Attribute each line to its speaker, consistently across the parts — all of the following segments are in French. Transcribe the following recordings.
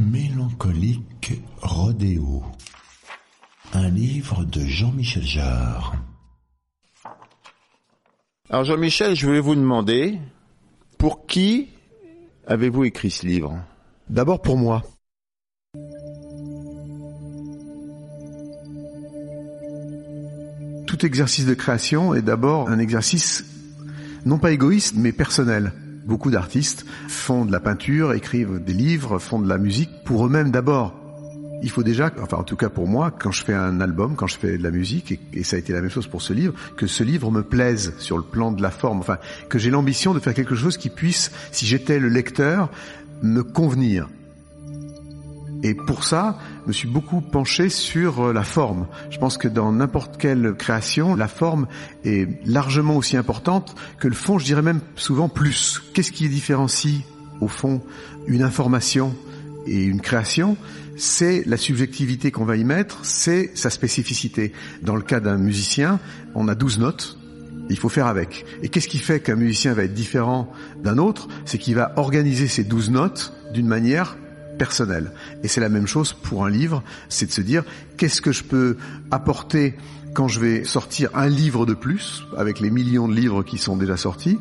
Speaker 1: Mélancolique Rodéo. Un livre de Jean-Michel Jarre.
Speaker 2: Alors Jean-Michel, je voulais vous demander, pour qui avez-vous écrit ce livre?
Speaker 3: D'abord pour moi. Tout exercice de création est d'abord un exercice non pas égoïste mais personnel. Beaucoup d'artistes font de la peinture, écrivent des livres, font de la musique pour eux-mêmes d'abord. Il faut déjà, enfin en tout cas pour moi, quand je fais un album, quand je fais de la musique, et, ça a été la même chose pour ce livre, que ce livre me plaise sur le plan de la forme, enfin que j'ai l'ambition de faire quelque chose qui puisse, si j'étais le lecteur, me convenir. Et pour ça, je me suis beaucoup penché sur euh, la forme. Je pense que dans n'importe quelle création, la forme est largement aussi importante que le fond, je dirais même souvent plus. Qu'est-ce qui différencie, au fond, une information et une création? C'est la subjectivité qu'on va y mettre, c'est sa spécificité. Dans le cas d'un musicien, on a 12 notes, il faut faire avec. Et qu'est-ce qui fait qu'un musicien va être différent d'un autre? C'est qu'il va organiser ces 12 notes d'une manière personnelle. Et c'est la même chose pour un livre, c'est de se dire qu'est-ce que je peux apporter quand je vais sortir un livre de plus, avec les millions de livres qui sont déjà sortis,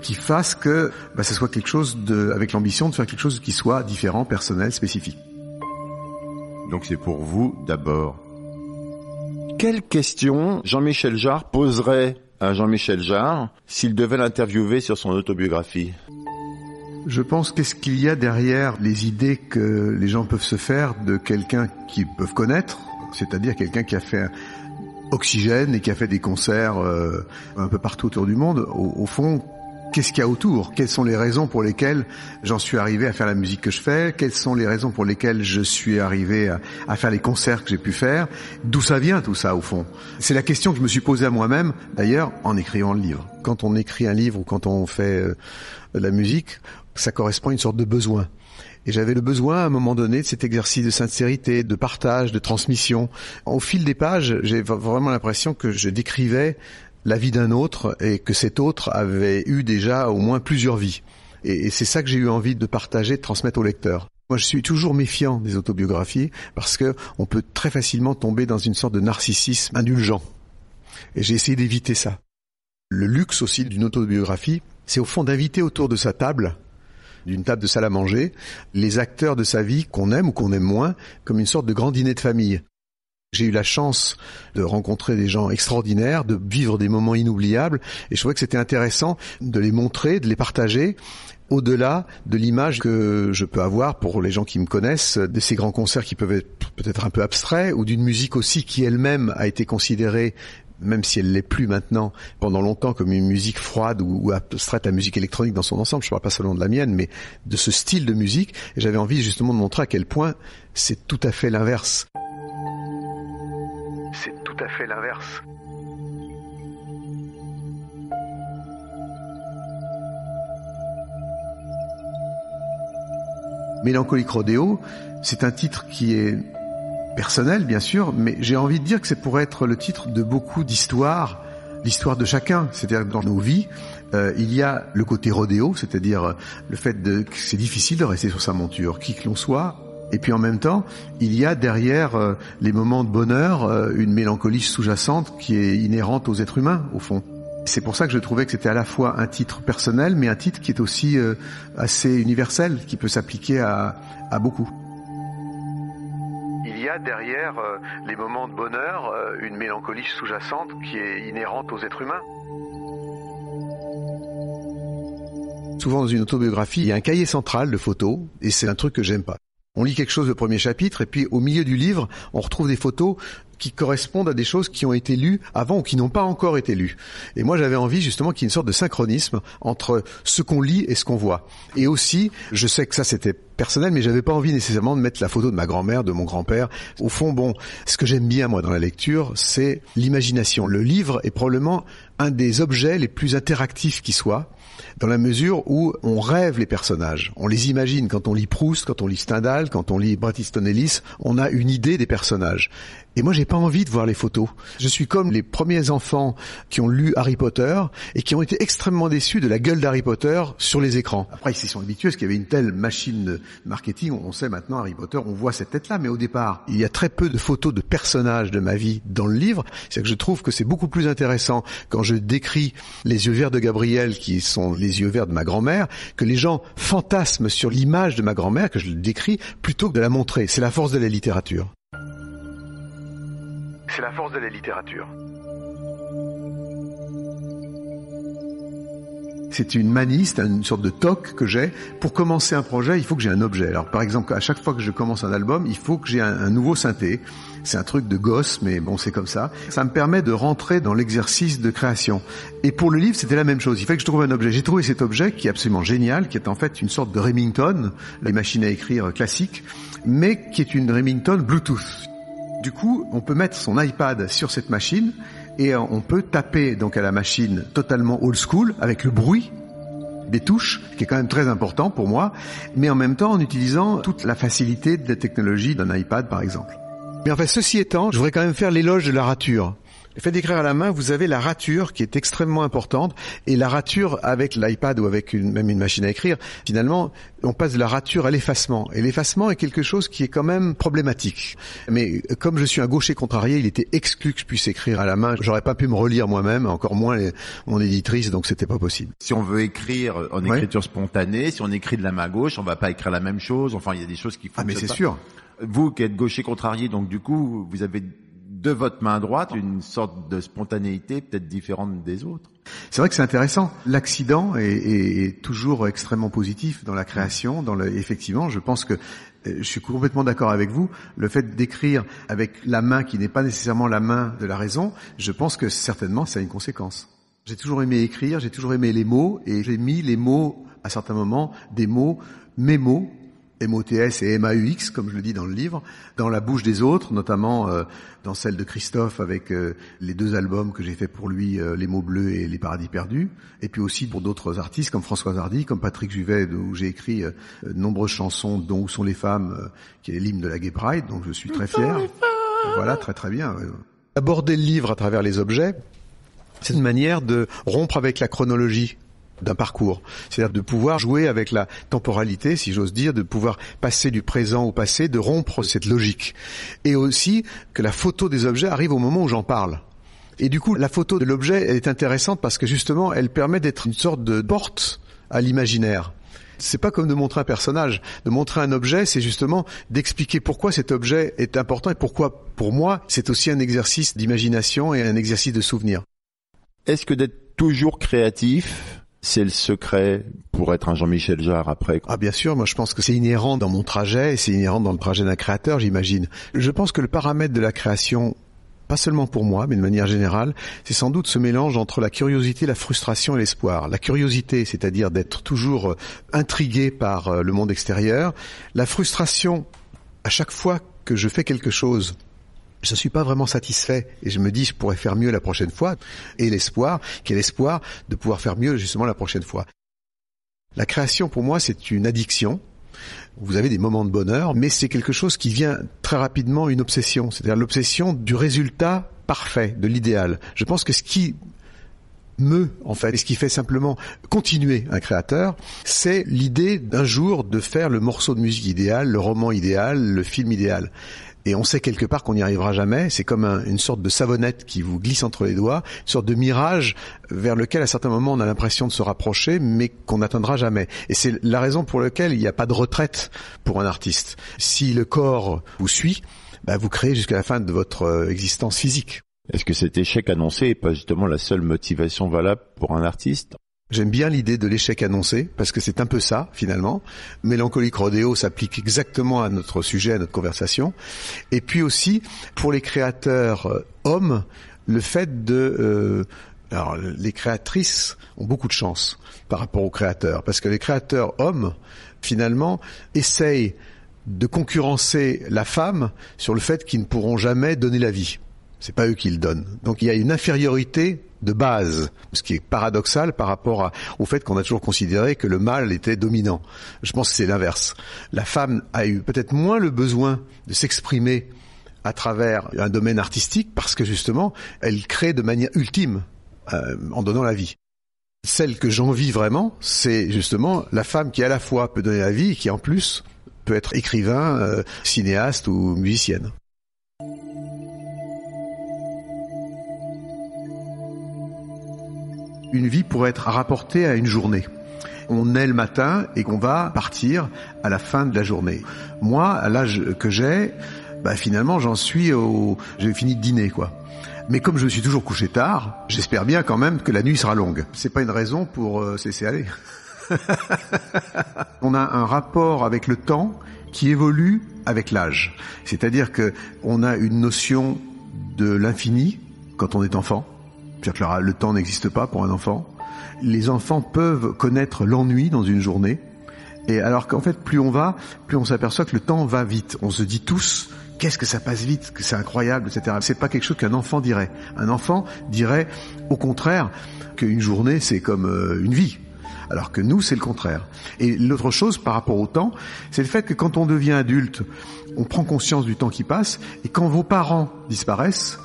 Speaker 3: qui fasse que bah, ce soit quelque chose de, avec l'ambition de faire quelque chose qui soit différent, personnel, spécifique.
Speaker 2: Donc c'est pour vous d'abord. Quelle question Jean-Michel Jarre poserait à Jean-Michel Jarre s'il devait l'interviewer sur son autobiographie?
Speaker 3: Je pense qu'est-ce qu'il y a derrière les idées que les gens peuvent se faire de quelqu'un qu'ils peuvent connaître, c'est-à-dire quelqu'un qui a fait Oxygène et qui a fait des concerts euh, un peu partout autour du monde. Au, fond, qu'est-ce qu'il y a autour? Quelles sont les raisons pour lesquelles j'en suis arrivé à faire la musique que je fais? Quelles sont les raisons pour lesquelles je suis arrivé à, faire les concerts que j'ai pu faire? D'où ça vient tout ça au fond? C'est la question que je me suis posée à moi-même d'ailleurs en écrivant le livre. Quand on écrit un livre ou quand on fait euh, la musique, ça correspond à une sorte de besoin. Et j'avais le besoin à un moment donné de cet exercice de sincérité, de partage, de transmission. Au fil des pages, j'ai vraiment l'impression que je décrivais la vie d'un autre et que cet autre avait eu déjà au moins plusieurs vies. Et, c'est ça que j'ai eu envie de partager, de transmettre au lecteur. Moi, je suis toujours méfiant des autobiographies parce que on peut très facilement tomber dans une sorte de narcissisme indulgent. Et j'ai essayé d'éviter ça. Le luxe aussi d'une autobiographie, c'est au fond d'inviter autour de sa table d'une table de salle à manger, les acteurs de sa vie qu'on aime ou qu'on aime moins, comme une sorte de grand dîner de famille. J'ai eu la chance de rencontrer des gens extraordinaires, de vivre des moments inoubliables, et je trouvais que c'était intéressant de les montrer, de les partager, au-delà de l'image que je peux avoir pour les gens qui me connaissent, de ces grands concerts qui peuvent être peut-être un peu abstraits, ou d'une musique aussi qui elle-même a été considérée même si elle l'est plus maintenant, pendant longtemps comme une musique froide ou, ou abstraite, la musique électronique dans son ensemble, je parle pas seulement de la mienne, mais de ce style de musique, et j'avais envie justement de montrer à quel point c'est tout à fait l'inverse. C'est tout à fait l'inverse. Mélancolique Rodéo, c'est un titre qui est personnel, bien sûr, mais j'ai envie de dire que c'est pour être le titre de beaucoup d'histoires, l'histoire de chacun, c'est-à-dire dans nos vies, euh, il y a le côté rodéo, c'est-à-dire le fait de, que c'est difficile de rester sur sa monture, qui que l'on soit, et puis en même temps, il y a derrière euh, les moments de bonheur euh, une mélancolie sous-jacente qui est inhérente aux êtres humains, au fond. C'est pour ça que je trouvais que c'était à la fois un titre personnel, mais un titre qui est aussi euh, assez universel, qui peut s'appliquer à, beaucoup derrière euh, les moments de bonheur euh, une mélancolie sous-jacente qui est inhérente aux êtres humains. Souvent dans une autobiographie, il y a un cahier central de photos, et c'est un truc que j'aime pas. On lit quelque chose le premier chapitre, et puis au milieu du livre, on retrouve des photos qui correspondent à des choses qui ont été lues avant ou qui n'ont pas encore été lues. Et moi, j'avais envie justement qu'il y ait une sorte de synchronisme entre ce qu'on lit et ce qu'on voit. Et aussi, je sais que ça c'était personnel, mais j'avais pas envie nécessairement de mettre la photo de ma grand-mère, de mon grand-père. Au fond, bon, ce que j'aime bien moi dans la lecture, c'est l'imagination. Le livre est probablement un des objets les plus interactifs qui soit dans la mesure où on rêve les personnages, on les imagine. Quand on lit Proust, quand on lit Stendhal, quand on lit Bret Easton Ellis, on a une idée des personnages. Et moi, j'ai pas envie de voir les photos. Je suis comme les premiers enfants qui ont lu Harry Potter et qui ont été extrêmement déçus de la gueule d'Harry Potter sur les écrans. Après, ils s'y sont habitués parce qu'il y avait une telle machine marketing. On sait maintenant Harry Potter, on voit cette tête-là. Mais au départ, il y a très peu de photos de personnages de ma vie dans le livre. C'est que je trouve que c'est beaucoup plus intéressant quand je décris les yeux verts de Gabriel, qui sont les yeux verts de ma grand-mère, que les gens fantasment sur l'image de ma grand-mère, que je le décris, plutôt que de la montrer. C'est la force de la littérature. C'est la force de la littérature. C'est une manie, c'est une sorte de toc que j'ai. Pour commencer un projet, il faut que j'ai un objet. Alors par exemple, à chaque fois que je commence un album, il faut que j'ai un, nouveau synthé. C'est un truc de gosse, mais bon, c'est comme ça. Ça me permet de rentrer dans l'exercice de création. Et pour le livre, c'était la même chose. Il fallait que je trouve un objet. J'ai trouvé cet objet qui est absolument génial, qui est en fait une sorte de Remington, les machines à écrire classiques, mais qui est une Remington Bluetooth. Du coup, on peut mettre son iPad sur cette machine et on peut taper donc à la machine totalement old school avec le bruit des touches, qui est quand même très important pour moi, mais en même temps en utilisant toute la facilité de la technologie d'un iPad par exemple. Mais enfin, ceci étant, je voudrais quand même faire l'éloge de la rature. Le fait d'écrire à la main, vous avez la rature qui est extrêmement importante et la rature avec l'iPad ou avec une, même une machine à écrire, finalement, on passe de la rature à l'effacement. Et l'effacement est quelque chose qui est quand même problématique. Mais comme je suis un gaucher contrarié, il était exclu que je puisse écrire à la main. J'aurais pas pu me relire moi-même, encore moins les, mon éditrice, donc c'était pas possible.
Speaker 2: Si on veut écrire en écriture ouais. spontanée, si on écrit de la main gauche, on va pas écrire la même chose. Enfin, il y a des choses qui font.
Speaker 3: Ah mais c'est sûr.
Speaker 2: Vous qui êtes gaucher contrarié, donc du coup, vous avez de votre main droite une sorte de spontanéité peut-être différente des autres.
Speaker 3: C'est vrai que c'est intéressant. L'accident est, toujours extrêmement positif dans la création. Dans le, effectivement, je pense que euh, je suis complètement d'accord avec vous. Le fait d'écrire avec la main qui n'est pas nécessairement la main de la raison, je pense que certainement ça a une conséquence. J'ai toujours aimé écrire, j'ai toujours aimé les mots, et j'ai mis les mots à certains moments, des mots, mes mots, MOTS et MAUX, comme je le dis dans le livre, dans la bouche des autres, notamment euh, dans celle de Christophe avec euh, les deux albums que j'ai fait pour lui, euh, Les mots bleus et Les paradis perdus, et puis aussi pour d'autres artistes comme François Hardy, comme Patrick Juvet, où j'ai écrit de nombreuses chansons, dont Où sont les femmes, qui est l'hymne de la Gay Pride, donc je suis très fier. Voilà, très très bien. Aborder le livre à travers les objets, c'est une manière de rompre avec la chronologie d'un parcours. C'est-à-dire de pouvoir jouer avec la temporalité, si j'ose dire, de pouvoir passer du présent au passé, de rompre cette logique. Et aussi que la photo des objets arrive au moment où j'en parle. Et du coup, la photo de l'objet est intéressante parce que justement, elle permet d'être une sorte de porte à l'imaginaire. C'est pas comme de montrer un personnage. De montrer un objet, c'est justement d'expliquer pourquoi cet objet est important et pourquoi, pour moi, c'est aussi un exercice d'imagination et un exercice de souvenir.
Speaker 2: Est-ce que d'être toujours créatif, c'est le secret pour être un Jean-Michel Jarre après
Speaker 3: Ah bien sûr, moi je pense que c'est inhérent dans mon trajet, c'est inhérent dans le trajet d'un créateur, j'imagine. Je pense que le paramètre de la création pas seulement pour moi, mais de manière générale, c'est sans doute ce mélange entre la curiosité, la frustration et l'espoir. La curiosité, c'est-à-dire d'être toujours intrigué par le monde extérieur. La frustration, à chaque fois que je fais quelque chose je ne suis pas vraiment satisfait et je me dis je pourrais faire mieux la prochaine fois. Et l'espoir, quel espoir de pouvoir faire mieux justement la prochaine fois. La création pour moi c'est une addiction. Vous avez des moments de bonheur, mais c'est quelque chose qui vient très rapidement une obsession, c'est-à-dire l'obsession du résultat parfait, de l'idéal. Je pense que ce qui me, en fait, et ce qui fait simplement continuer un créateur, c'est l'idée d'un jour de faire le morceau de musique idéal, le roman idéal, le film idéal et on sait quelque part qu'on n'y arrivera jamais. C'est comme un, une sorte de savonnette qui vous glisse entre les doigts, une sorte de mirage vers lequel à certains moments on a l'impression de se rapprocher, mais qu'on n'atteindra jamais. Et c'est la raison pour laquelle il n'y a pas de retraite pour un artiste. Si le corps vous suit, bah vous créez jusqu'à la fin de votre existence physique.
Speaker 2: Est-ce que cet échec annoncé n'est pas justement la seule motivation valable pour un artiste?
Speaker 3: J'aime bien l'idée de l'échec annoncé, parce que c'est un peu ça, finalement. Mélancolique Rodéo s'applique exactement à notre sujet, à notre conversation. Et puis aussi, pour les créateurs euh, hommes, le fait de... Euh, alors, les créatrices ont beaucoup de chance par rapport aux créateurs, parce que les créateurs hommes, finalement, essayent de concurrencer la femme sur le fait qu'ils ne pourront jamais donner la vie. C'est pas eux qui le donnent. Donc il y a une infériorité de base, ce qui est paradoxal par rapport au fait qu'on a toujours considéré que le mâle était dominant. Je pense que c'est l'inverse. La femme a eu peut-être moins le besoin de s'exprimer à travers un domaine artistique parce que justement, elle crée de manière ultime euh, en donnant la vie. Celle que j'envie vraiment, c'est justement la femme qui à la fois peut donner la vie et qui en plus peut être écrivain, euh, cinéaste ou musicienne. Une vie pourrait être rapportée à une journée. On est le matin et qu'on va partir à la fin de la journée. Moi, à l'âge que j'ai, bah finalement, j'en suis au, j'ai fini de dîner, quoi. Mais comme je suis toujours couché tard, j'espère bien quand même que la nuit sera longue. C'est pas une raison pour euh, cesser aller. on a un rapport avec le temps qui évolue avec l'âge. C'est-à-dire que on a une notion de l'infini quand on est enfant c'est-à-dire que le temps n'existe pas pour un enfant. Les enfants peuvent connaître l'ennui dans une journée. Et alors qu'en fait, plus on va, plus on s'aperçoit que le temps va vite. On se dit tous, qu'est-ce que ça passe vite, que c'est incroyable, etc. C'est pas quelque chose qu'un enfant dirait. Un enfant dirait, au contraire, qu'une journée c'est comme euh, une vie. Alors que nous, c'est le contraire. Et l'autre chose par rapport au temps, c'est le fait que quand on devient adulte, on prend conscience du temps qui passe, et quand vos parents disparaissent,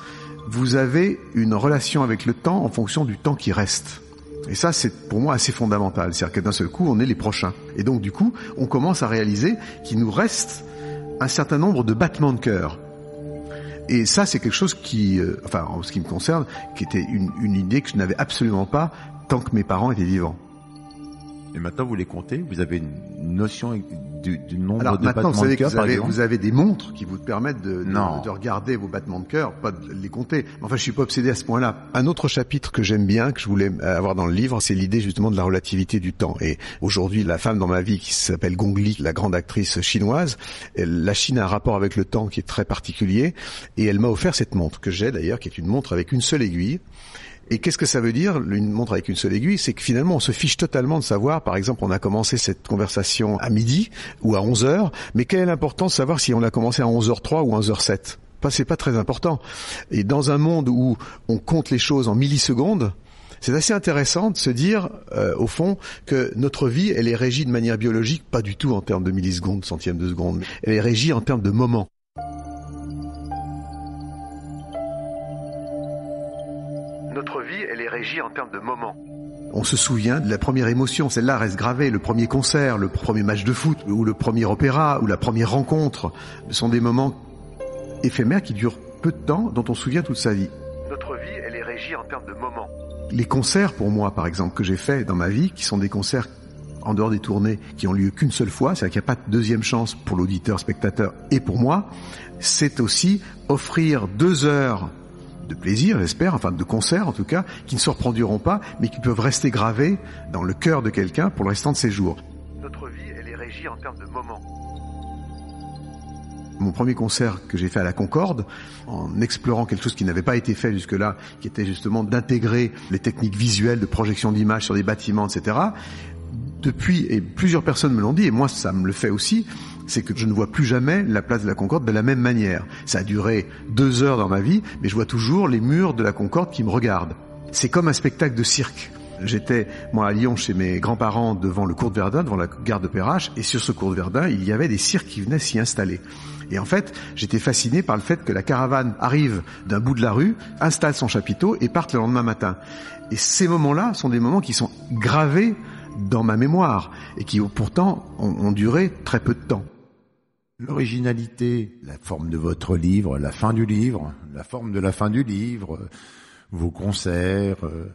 Speaker 3: vous avez une relation avec le temps en fonction du temps qui reste. Et ça, c'est pour moi assez fondamental. C'est-à-dire que d'un seul coup, on est les prochains. Et donc, du coup, on commence à réaliser qu'il nous reste un certain nombre de battements de cœur. Et ça, c'est quelque chose qui, euh, enfin, en ce qui me concerne, qui était une, une idée que je n'avais absolument pas tant que mes parents étaient vivants.
Speaker 2: Et maintenant, vous les comptez? Vous avez une notion du, du nombre
Speaker 3: Alors,
Speaker 2: de
Speaker 3: maintenant,
Speaker 2: battements
Speaker 3: vous savez
Speaker 2: de cœur,
Speaker 3: vous
Speaker 2: par
Speaker 3: avez,
Speaker 2: exemple
Speaker 3: vous avez des montres qui vous permettent de, de,
Speaker 2: Non.
Speaker 3: de regarder vos battements de cœur, pas de les compter. Enfin, je suis pas obsédé à ce point-là. Un autre chapitre que j'aime bien, que je voulais avoir dans le livre, c'est l'idée justement de la relativité du temps. Et aujourd'hui, la femme dans ma vie qui s'appelle Gong Li, la grande actrice chinoise, elle- la Chine a un rapport avec le temps qui est très particulier. Et elle m'a offert cette montre que j'ai d'ailleurs, qui est une montre avec une seule aiguille. Et qu'est-ce que ça veut dire, une montre avec une seule aiguille? C'est que finalement, on se fiche totalement de savoir, par exemple, on a commencé cette conversation à midi ou à 11 heures, mais quelle est l'importance de savoir si on l'a commencé à 11h03 ou à 11h07 Pas, c'est pas très important. Et dans un monde où on compte les choses en millisecondes, c'est assez intéressant de se dire, euh, au fond, que notre vie, elle est régie de manière biologique, pas du tout en termes de millisecondes, centièmes de seconde. Elle est régie en termes de moments. En termes de moments. On se souvient de la première émotion, celle-là reste gravée, le premier concert, le premier match de foot, ou le premier opéra, ou la première rencontre, Ce sont des moments éphémères qui durent peu de temps, dont on se souvient toute sa vie. Notre vie, elle est régie en termes de moments. Les concerts, pour moi, par exemple, que j'ai fait dans ma vie, qui sont des concerts en dehors des tournées, qui ont lieu qu'une seule fois, c'est-à-dire qu'il n'y a pas de deuxième chance pour l'auditeur, spectateur et pour moi, c'est aussi offrir deux heures de plaisir, j'espère, enfin de concert en tout cas, qui ne se reproduiront pas, mais qui peuvent rester gravés dans le cœur de quelqu'un pour le restant de ses jours. Notre vie, elle est régie en termes de moments. Mon premier concert que j'ai fait à la Concorde, en explorant quelque chose qui n'avait pas été fait jusque-là, qui était justement d'intégrer les techniques visuelles de projection d'images sur des bâtiments, etc. Depuis, et plusieurs personnes me l'ont dit, et moi ça me le fait aussi, c'est que je ne vois plus jamais la place de la Concorde de la même manière. Ça a duré deux heures dans ma vie, mais je vois toujours les murs de la Concorde qui me regardent. C'est comme un spectacle de cirque. J'étais, moi, à Lyon, chez mes grands-parents, devant le cours de Verdun, devant la gare de Perrache, et sur ce cours de Verdun, il y avait des cirques qui venaient s'y installer. Et en fait, j'étais fasciné par le fait que la caravane arrive d'un bout de la rue, installe son chapiteau et parte le lendemain matin. Et ces moments-là sont des moments qui sont gravés dans ma mémoire et qui pourtant ont, duré très peu de temps.
Speaker 2: L'originalité, la forme de votre livre, la fin du livre, la forme de la fin du livre, euh, vos concerts. euh,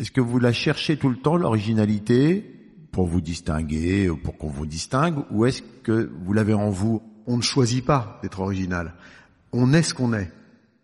Speaker 2: Est-ce que vous la cherchez tout le temps, l'originalité, pour vous distinguer, ou pour qu'on vous distingue, ou est-ce que vous l'avez en vous?
Speaker 3: On ne choisit pas d'être original. On est ce qu'on est.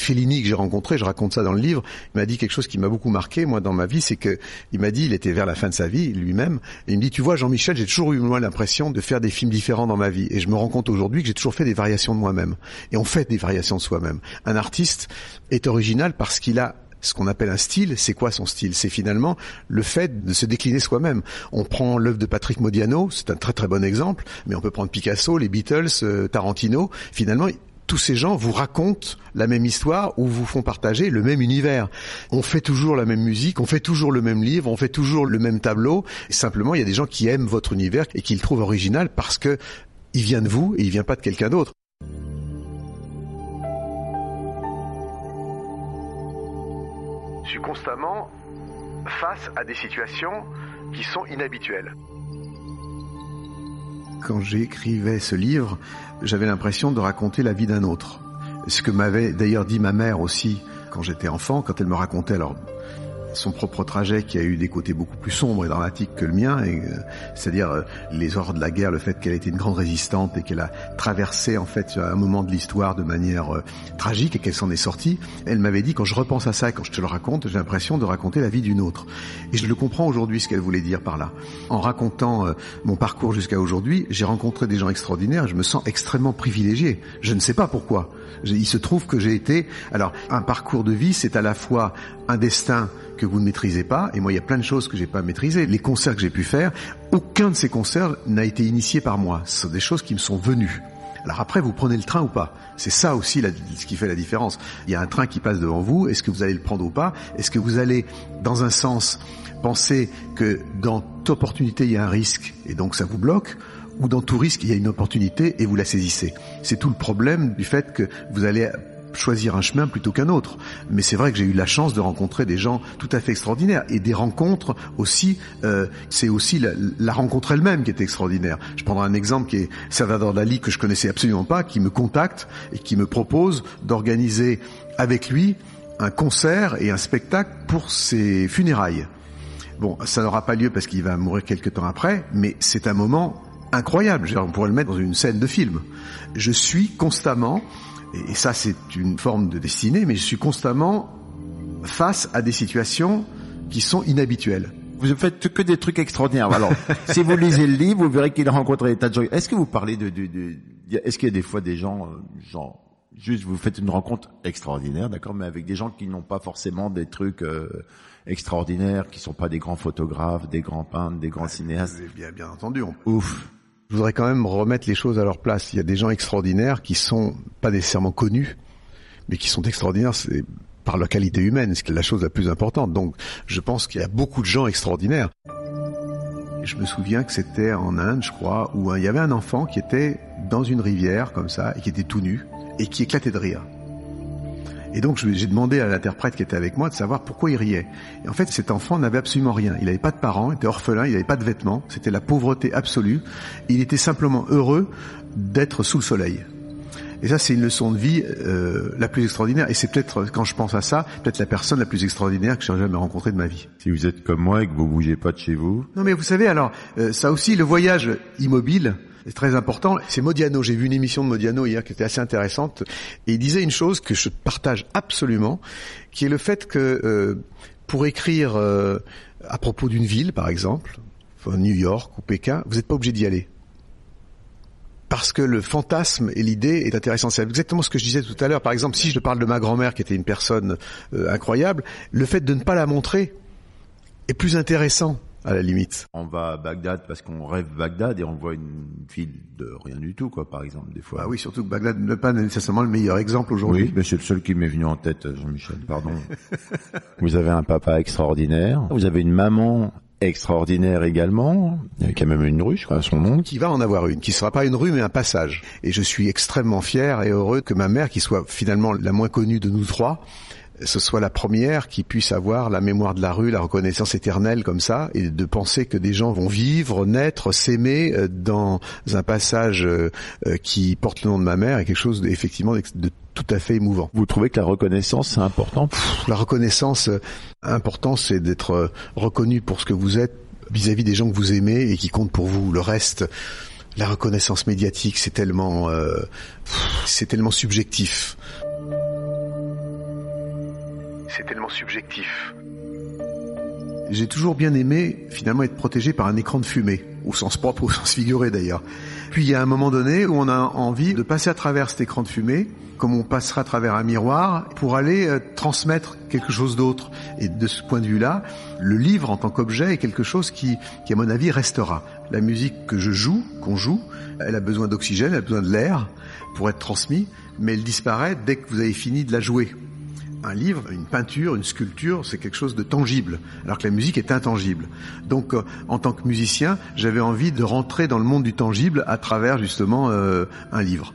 Speaker 3: Fellini que j'ai rencontré, je raconte ça dans le livre, il m'a dit quelque chose qui m'a beaucoup marqué moi dans ma vie, c'est que il m'a dit, il était vers la fin de sa vie lui-même, et il me dit, tu vois Jean-Michel, j'ai toujours eu moi l'impression de faire des films différents dans ma vie, et je me rends compte aujourd'hui que j'ai toujours fait des variations de moi-même, et on fait des variations de soi-même. Un artiste est original parce qu'il a ce qu'on appelle un style, c'est quoi son style? C'est finalement le fait de se décliner soi-même. On prend l'œuvre de Patrick Modiano, c'est un très très bon exemple, mais on peut prendre Picasso, les Beatles, euh, Tarantino. Finalement, tous ces gens vous racontent la même histoire ou vous font partager le même univers. On fait toujours la même musique, on fait toujours le même livre, on fait toujours le même tableau. simplement, il y a des gens qui aiment votre univers et qui le trouvent original parce que il vient de vous et il vient pas de quelqu'un d'autre. Je suis constamment face à des situations qui sont inhabituelles. Quand j'écrivais ce livre, j'avais l'impression de raconter la vie d'un autre. Ce que m'avait d'ailleurs dit ma mère aussi quand j'étais enfant, quand elle me racontait alors son propre trajet qui a eu des côtés beaucoup plus sombres et dramatiques que le mien, euh, c'est-à-dire euh, les horreurs de la guerre, le fait qu'elle était une grande résistante et qu'elle a traversé en fait un moment de l'histoire de manière euh, tragique et qu'elle s'en est sortie. Elle m'avait dit quand je repense à ça et quand je te le raconte, j'ai l'impression de raconter la vie d'une autre. Et je le comprends aujourd'hui ce qu'elle voulait dire par là. En racontant mon parcours jusqu'à aujourd'hui, j'ai rencontré des gens extraordinaires. Je me sens extrêmement privilégié. Je ne sais pas pourquoi. Il se trouve que j'ai été. Alors, un parcours de vie, c'est à la fois un destin que vous ne maîtrisez pas, et moi il y a plein de choses que j'ai pas maîtrisées. Les concerts que j'ai pu faire, aucun de ces concerts n'a été initié par moi. Ce sont des choses qui me sont venues. Alors après, vous prenez le train ou pas? C'est ça aussi ce qui fait la différence. Il y a un train qui passe devant vous. Est-ce que vous allez le prendre ou pas? Est-ce que vous allez, dans un sens, penser que dans toute opportunité il y a un risque et donc ça vous bloque? Ou dans tout risque il y a une opportunité et vous la saisissez. C'est tout le problème du fait que vous allez choisir un chemin plutôt qu'un autre. Mais c'est vrai que j'ai eu la chance de rencontrer des gens tout à fait extraordinaires et des rencontres aussi. Euh, c'est aussi la, rencontre elle-même qui est extraordinaire. Je prendrai un exemple qui est Salvador Dali que je connaissais absolument pas, qui me contacte et qui me propose d'organiser avec lui un concert et un spectacle pour ses funérailles. Bon, ça n'aura pas lieu parce qu'il va mourir quelques temps après, mais c'est un moment incroyable. On pourrait le mettre dans une scène de film. Je suis constamment et ça c'est une forme de destinée, mais je suis constamment face à des situations qui sont inhabituelles.
Speaker 2: Vous faites que des trucs extraordinaires. Alors, si vous lisez le livre, vous verrez qu'il a rencontré des tas de gens. Est-ce que vous parlez de, de, de est-ce qu'il y a des fois des gens, euh, genre, juste vous faites une rencontre extraordinaire, d'accord, mais avec des gens qui n'ont pas forcément des trucs euh, extraordinaires, qui sont pas des grands photographes, des grands peintres, des grands cinéastes?
Speaker 3: Bien, bien entendu. Ouf je voudrais quand même remettre les choses à leur place. Il y a des gens extraordinaires qui sont pas nécessairement connus, mais qui sont extraordinaires par leur qualité humaine, ce qui est la chose la plus importante. Donc, je pense qu'il y a beaucoup de gens extraordinaires. Je me souviens que c'était en Inde, je crois, où il y avait un enfant qui était dans une rivière comme ça et qui était tout nu et qui éclatait de rire. Et donc j'ai demandé à l'interprète qui était avec moi de savoir pourquoi il riait. Et en fait, cet enfant n'avait absolument rien. Il n'avait pas de parents, il était orphelin, il n'avait pas de vêtements. C'était la pauvreté absolue. Il était simplement heureux d'être sous le soleil. Et ça, c'est une leçon de vie euh, la plus extraordinaire. Et c'est peut-être, quand je pense à ça, peut-être la personne la plus extraordinaire que j'ai jamais rencontrée de ma vie.
Speaker 2: Si vous êtes comme moi et que vous bougez pas de chez vous.
Speaker 3: Non, mais vous savez, alors, euh, ça aussi, le voyage immobile, c'est très important. C'est Modiano. J'ai vu une émission de Modiano hier qui était assez intéressante. Et il disait une chose que je partage absolument, qui est le fait que euh, pour écrire euh, à propos d'une ville, par exemple, New York ou Pékin, vous n'êtes pas obligé d'y aller. Parce que le fantasme et l'idée est intéressant. C'est exactement ce que je disais tout à l'heure. Par exemple, si je parle de ma grand-mère qui était une personne euh, incroyable, le fait de ne pas la montrer est plus intéressant à la limite.
Speaker 2: On va à Bagdad parce qu'on rêve Bagdad et on voit une ville de rien du tout, quoi, par exemple, des fois.
Speaker 3: Ah oui, surtout que Bagdad n'est pas nécessairement le meilleur exemple aujourd'hui.
Speaker 2: Oui, mais c'est le seul qui m'est venu en tête, Jean-Michel, pardon. vous avez un papa extraordinaire, vous avez une maman extraordinaire également, qui a même une rue, je crois, à son nom.
Speaker 3: Qui va en avoir une, qui sera pas une rue mais un passage. Et je suis extrêmement fier et heureux que ma mère, qui soit finalement la moins connue de nous trois, ce soit la première qui puisse avoir la mémoire de la rue, la reconnaissance éternelle comme ça, et de penser que des gens vont vivre, naître, s'aimer euh, dans un passage euh, euh, qui porte le nom de ma mère, est quelque chose effectivement de tout à fait émouvant.
Speaker 2: Vous trouvez que la reconnaissance c'est important
Speaker 3: La reconnaissance important c'est d'être reconnu pour ce que vous êtes vis-à-vis des gens que vous aimez et qui comptent pour vous. Le reste, la reconnaissance médiatique, c'est tellement, c'est tellement subjectif. C'est tellement subjectif. J'ai toujours bien aimé finalement être protégé par un écran de fumée, au sens propre, au sens figuré d'ailleurs. Puis il y a un moment donné où on a envie de passer à travers cet écran de fumée, comme on passera à travers un miroir, pour aller euh, transmettre quelque chose d'autre. Et de ce point de vue-là, le livre en tant qu'objet est quelque chose qui, qui, à mon avis, restera. La musique que je joue, qu'on joue, elle a besoin d'oxygène, elle a besoin de l'air pour être transmis, mais elle disparaît dès que vous avez fini de la jouer un livre, une peinture, une sculpture, c'est quelque chose de tangible, alors que la musique est intangible. Donc, euh, en tant que musicien, j'avais envie de rentrer dans le monde du tangible à travers justement euh, un livre.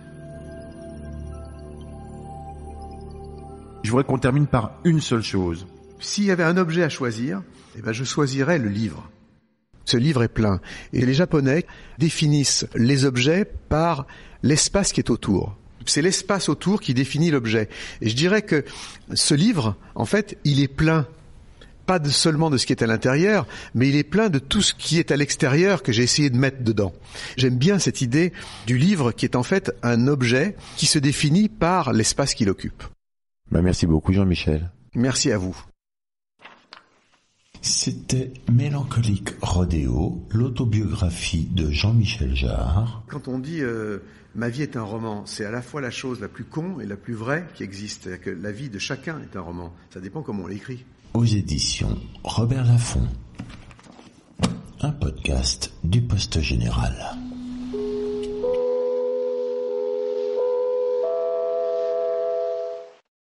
Speaker 2: Je voudrais qu'on termine par une seule chose.
Speaker 3: S'il y avait un objet à choisir, eh ben, je choisirais le livre. Ce livre est plein. Et les Japonais définissent les objets par l'espace qui est autour c'est l'espace autour qui définit l'objet. Et je dirais que ce livre, en fait, il est plein pas seulement de ce qui est à l'intérieur, mais il est plein de tout ce qui est à l'extérieur que j'ai essayé de mettre dedans. J'aime bien cette idée du livre qui est en fait un objet qui se définit par l'espace qu'il occupe.
Speaker 2: Bah, merci beaucoup Jean-Michel.
Speaker 3: Merci à vous.
Speaker 1: C'était Mélancolique Rodéo, l'autobiographie de Jean-Michel Jarre.
Speaker 3: Quand on dit euh, ma vie est un roman, c'est à la fois la chose la plus con et la plus vraie qui existe. C'est-à-dire que la vie de chacun est un roman. Ça dépend comment on l'écrit.
Speaker 1: Aux éditions Robert Laffont. Un podcast du Poste Général.